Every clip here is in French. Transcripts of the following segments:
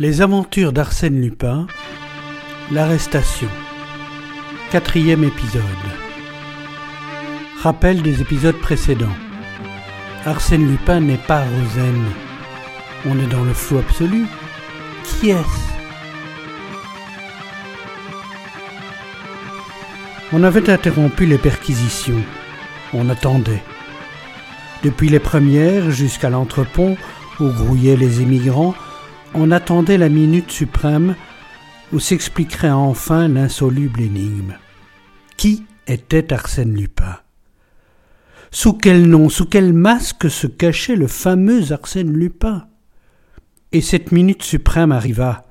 Les aventures d'Arsène Lupin, l'arrestation. Quatrième épisode. Rappel des épisodes précédents. Arsène Lupin n'est pas Rosen. On est dans le flou absolu. Qui est-ce? On avait interrompu les perquisitions. On attendait. Depuis les premières jusqu'à l'entrepont où grouillaient les émigrants, on attendait la minute suprême où s'expliquerait enfin l'insoluble énigme. Qui était Arsène Lupin? Sous quel nom, sous quel masque se cachait le fameux Arsène Lupin? Et cette minute suprême arriva.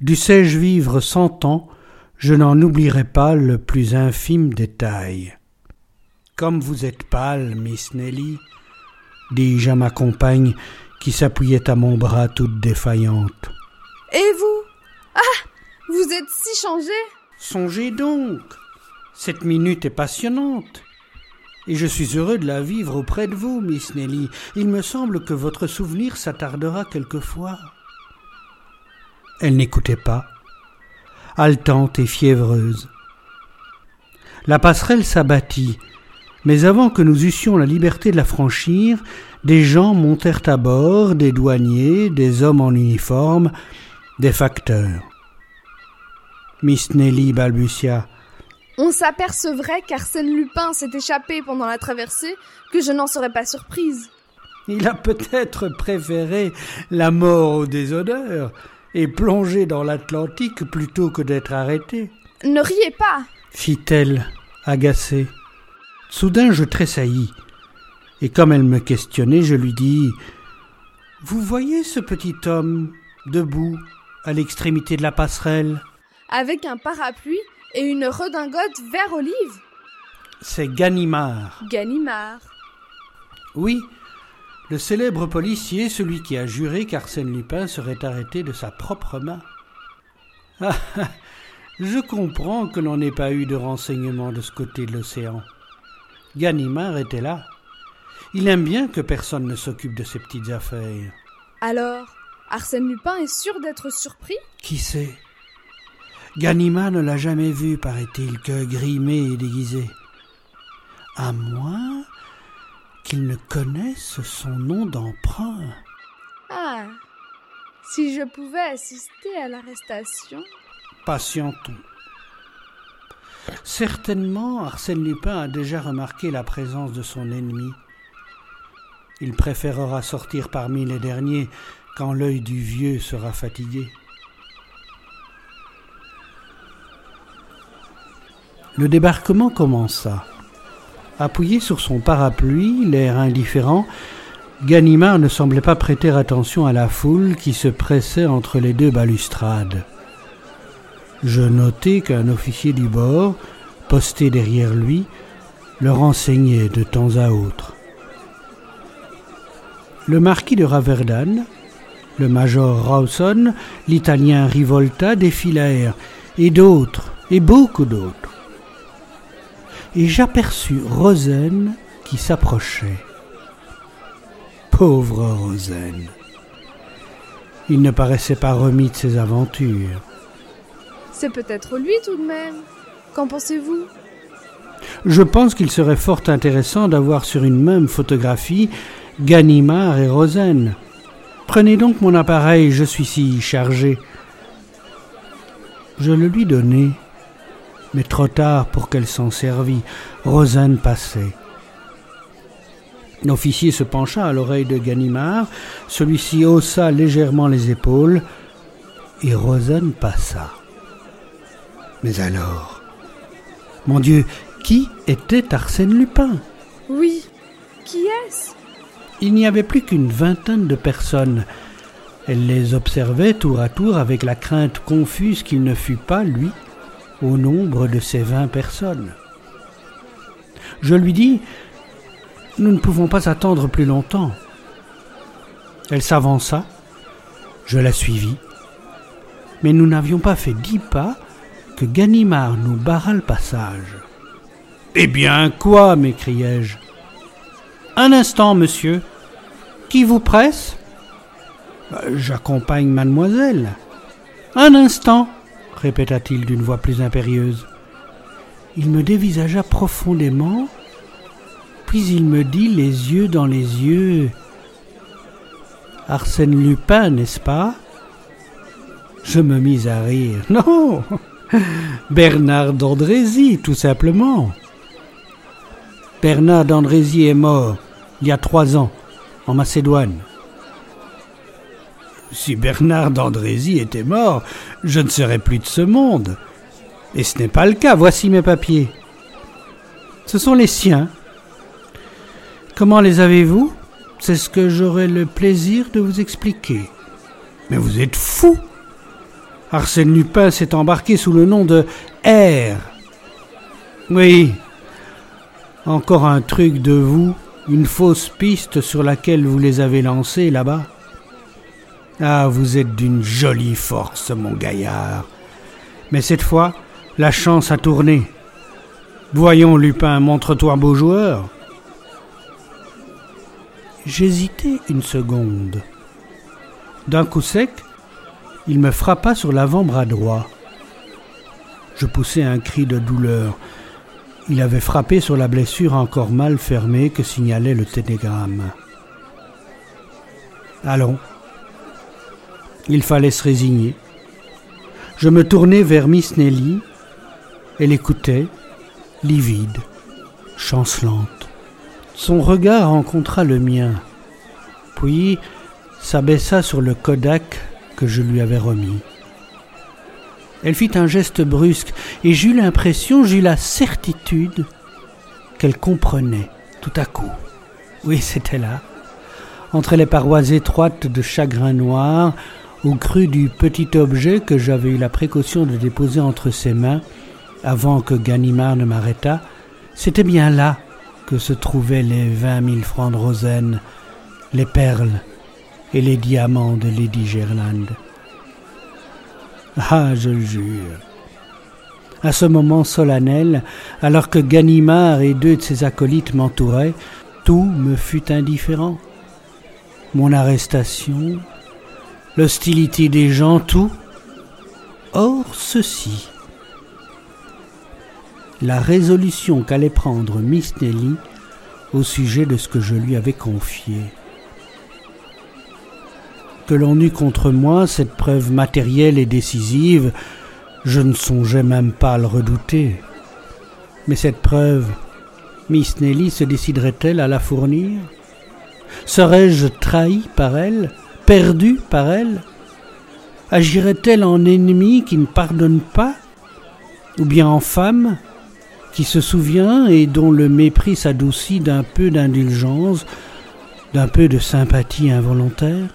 Dussé-je vivre cent ans, je n'en oublierai pas le plus infime détail. Comme vous êtes pâle, Miss Nelly, dis-je à ma compagne qui s'appuyait à mon bras toute défaillante. Et vous? Ah Vous êtes si changé Songez donc Cette minute est passionnante. Et je suis heureux de la vivre auprès de vous, Miss Nelly. Il me semble que votre souvenir s'attardera quelquefois. Elle n'écoutait pas, haletante et fiévreuse. La passerelle s'abattit, mais avant que nous eussions la liberté de la franchir, des gens montèrent à bord, des douaniers, des hommes en uniforme, des facteurs. Miss Nelly balbutia. On s'apercevrait qu'Arsène Lupin s'est échappé pendant la traversée, que je n'en serais pas surprise. Il a peut-être préféré la mort au déshonneur et plongé dans l'Atlantique plutôt que d'être arrêté. Ne riez pas, fit-elle, agacée. Soudain je tressaillis et comme elle me questionnait, je lui dis Vous voyez ce petit homme debout à l'extrémité de la passerelle? Avec un parapluie et une redingote vert olive C'est Ganimard. Ganimard. Oui, le célèbre policier, celui qui a juré qu'Arsène Lupin serait arrêté de sa propre main. Ah, je comprends que l'on n'ait pas eu de renseignements de ce côté de l'océan. Ganimard était là. Il aime bien que personne ne s'occupe de ses petites affaires. Alors, Arsène Lupin est sûr d'être surpris? Qui sait? Ganimard ne l'a jamais vu, paraît-il, que grimé et déguisé. À moins qu'il ne connaisse son nom d'emprunt. Ah Si je pouvais assister à l'arrestation? Patientons. Certainement, Arsène Lupin a déjà remarqué la présence de son ennemi. Il préférera sortir parmi les derniers quand l'œil du vieux sera fatigué. Le débarquement commença. Appuyé sur son parapluie, l'air indifférent, Ganimard ne semblait pas prêter attention à la foule qui se pressait entre les deux balustrades. Je notai qu'un officier du bord, posté derrière lui, le renseignait de temps à autre le marquis de Raverdan, le major Rawson, l'italien Rivolta défilèrent, et d'autres, et beaucoup d'autres. Et j'aperçus Rosen qui s'approchait. Pauvre Rosen. Il ne paraissait pas remis de ses aventures. C'est peut-être lui tout de même. Qu'en pensez-vous? Je pense qu'il serait fort intéressant d'avoir sur une même photographie Ganimard et Rosen. Prenez donc mon appareil, je suis si chargé. Je le lui donnai, mais trop tard pour qu'elle s'en servît. Rosen passait. L'officier se pencha à l'oreille de Ganimard, celui-ci haussa légèrement les épaules, et Rosen passa. Mais alors Mon Dieu, qui était Arsène Lupin? Oui, qui est-ce? Il n'y avait plus qu'une vingtaine de personnes. Elle les observait tour à tour avec la crainte confuse qu'il ne fût pas, lui, au nombre de ces vingt personnes. Je lui dis Nous ne pouvons pas attendre plus longtemps. Elle s'avança, je la suivis, mais nous n'avions pas fait dix pas Ganimard nous barra le passage. Eh bien, quoi m'écriai-je? Un instant, monsieur. Qui vous presse? J'accompagne mademoiselle. Un instant, répéta-t-il d'une voix plus impérieuse. Il me dévisagea profondément, puis il me dit les yeux dans les yeux. Arsène Lupin, n'est-ce pas? Je me mis à rire. Non Bernard d'Andrézy, tout simplement. Bernard d'Andrézy est mort il y a trois ans, en Macédoine. Si Bernard d'Andrézy était mort, je ne serais plus de ce monde. Et ce n'est pas le cas, voici mes papiers. Ce sont les siens. Comment les avez-vous? C'est ce que j'aurai le plaisir de vous expliquer. Mais vous êtes fou Arsène Lupin s'est embarqué sous le nom de R. Oui. Encore un truc de vous, une fausse piste sur laquelle vous les avez lancés là-bas. Ah, vous êtes d'une jolie force, mon gaillard. Mais cette fois, la chance a tourné. Voyons, Lupin, montre-toi beau joueur. J'hésitai une seconde. D'un coup sec, il me frappa sur l'avant-bras droit. Je poussai un cri de douleur. Il avait frappé sur la blessure encore mal fermée que signalait le télégramme. Allons, il fallait se résigner. Je me tournai vers Miss Nelly. Elle écoutait, livide, chancelante. Son regard rencontra le mien, puis s'abaissa sur le Kodak je lui avais remis. Elle fit un geste brusque et j'eus l'impression, j'eus la certitude qu'elle comprenait tout à coup. Oui, c'était là, entre les parois étroites de chagrin noir, au cru du petit objet que j'avais eu la précaution de déposer entre ses mains avant que Ganimard ne m'arrêtât, c'était bien là que se trouvaient les vingt mille francs de Rosen, les perles et les diamants de Lady Gerland. Ah, je le jure. À ce moment solennel, alors que Ganimard et deux de ses acolytes m'entouraient, tout me fut indifférent. Mon arrestation, l'hostilité des gens, tout. Or, ceci. La résolution qu'allait prendre Miss Nelly au sujet de ce que je lui avais confié. Que l'on eût contre moi cette preuve matérielle et décisive, je ne songeais même pas à le redouter. Mais cette preuve, Miss Nelly se déciderait-elle à la fournir? Serais-je trahi par elle perdue par elle? Agirait-elle en ennemi qui ne pardonne pas? Ou bien en femme qui se souvient et dont le mépris s'adoucit d'un peu d'indulgence, d'un peu de sympathie involontaire?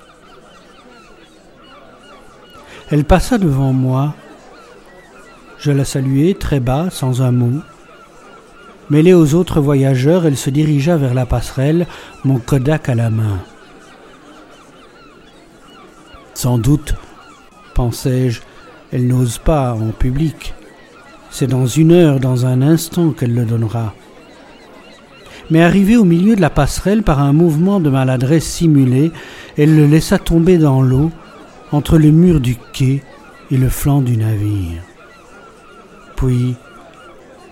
Elle passa devant moi. Je la saluai très bas, sans un mot. Mêlée aux autres voyageurs, elle se dirigea vers la passerelle, mon Kodak à la main. Sans doute, pensai-je, elle n'ose pas en public. C'est dans une heure, dans un instant qu'elle le donnera. Mais arrivée au milieu de la passerelle par un mouvement de maladresse simulé, elle le laissa tomber dans l'eau, entre le mur du quai et le flanc du navire. Puis,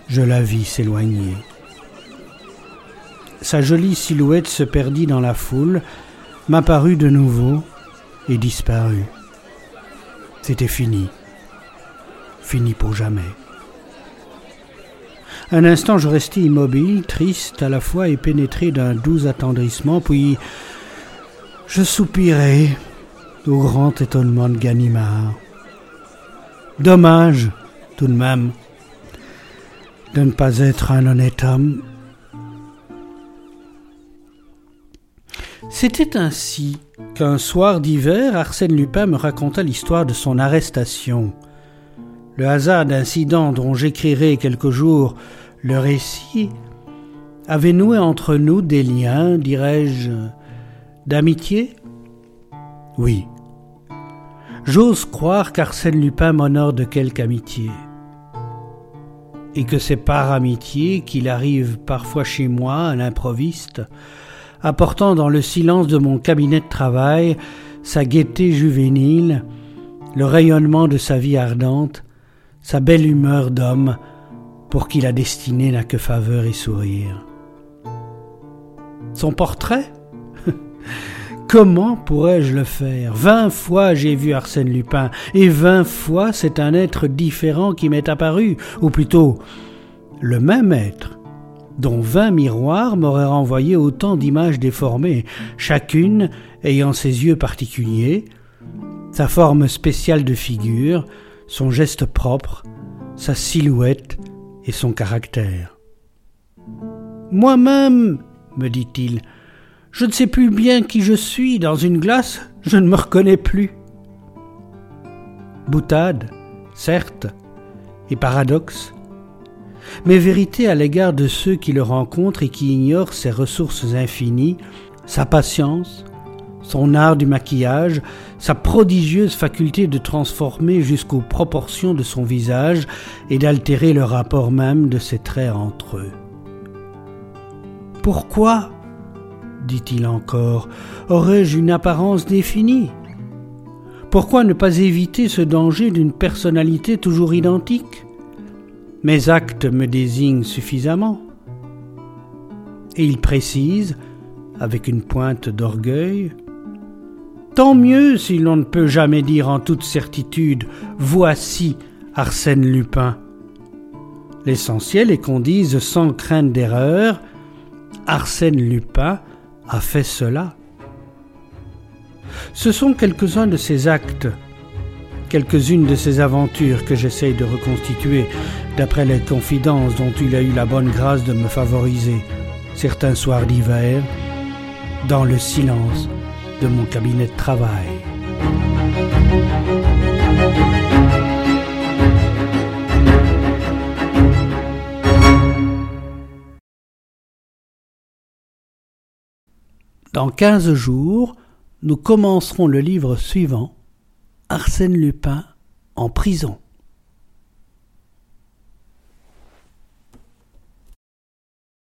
je la vis s'éloigner. Sa jolie silhouette se perdit dans la foule, m'apparut de nouveau, et disparu. C'était fini. Fini pour jamais. Un instant, je restai immobile, triste à la fois et pénétré d'un doux attendrissement, puis je soupirai au grand étonnement de Ganimard. Dommage, tout de même, de ne pas être un honnête homme. C'était ainsi qu'un soir d'hiver, Arsène Lupin me raconta l'histoire de son arrestation. Le hasard d'incidents dont j'écrirai quelques jours le récit avait noué entre nous des liens, dirais-je, d'amitié? Oui. J'ose croire qu'Arsène Lupin m'honore de quelque amitié. Et que c'est par amitié qu'il arrive parfois chez moi, à l'improviste, apportant dans le silence de mon cabinet de travail sa gaieté juvénile, le rayonnement de sa vie ardente, sa belle humeur d'homme, pour qui la destinée n'a que faveur et sourire. Son portrait? Comment pourrais-je le faire? Vingt fois j'ai vu Arsène Lupin, et vingt fois c'est un être différent qui m'est apparu, ou plutôt le même être, dont vingt miroirs m'auraient renvoyé autant d'images déformées, chacune ayant ses yeux particuliers, sa forme spéciale de figure, son geste propre, sa silhouette et son caractère. Moi-même, me dit-il, je ne sais plus bien qui je suis, dans une glace, je ne me reconnais plus. Boutade, certes, et paradoxe, mais vérité à l'égard de ceux qui le rencontrent et qui ignorent ses ressources infinies, sa patience, son art du maquillage, sa prodigieuse faculté de transformer jusqu'aux proportions de son visage et d'altérer le rapport même de ses traits entre eux. Pourquoi, dit-il encore, aurais-je une apparence définie? Pourquoi ne pas éviter ce danger d'une personnalité toujours identique? Mes actes me désignent suffisamment. Et il précise, avec une pointe d'orgueil, Tant mieux si l'on ne peut jamais dire en toute certitude Voici Arsène Lupin. L'essentiel est qu'on dise sans crainte d'erreur Arsène Lupin a fait cela. Ce sont quelques-uns de ses actes, quelques-unes de ses aventures que j'essaye de reconstituer d'après les confidences dont il a eu la bonne grâce de me favoriser certains soirs d'hiver, dans le silence de mon cabinet de travail. Dans quinze jours, nous commencerons le livre suivant, Arsène Lupin en prison.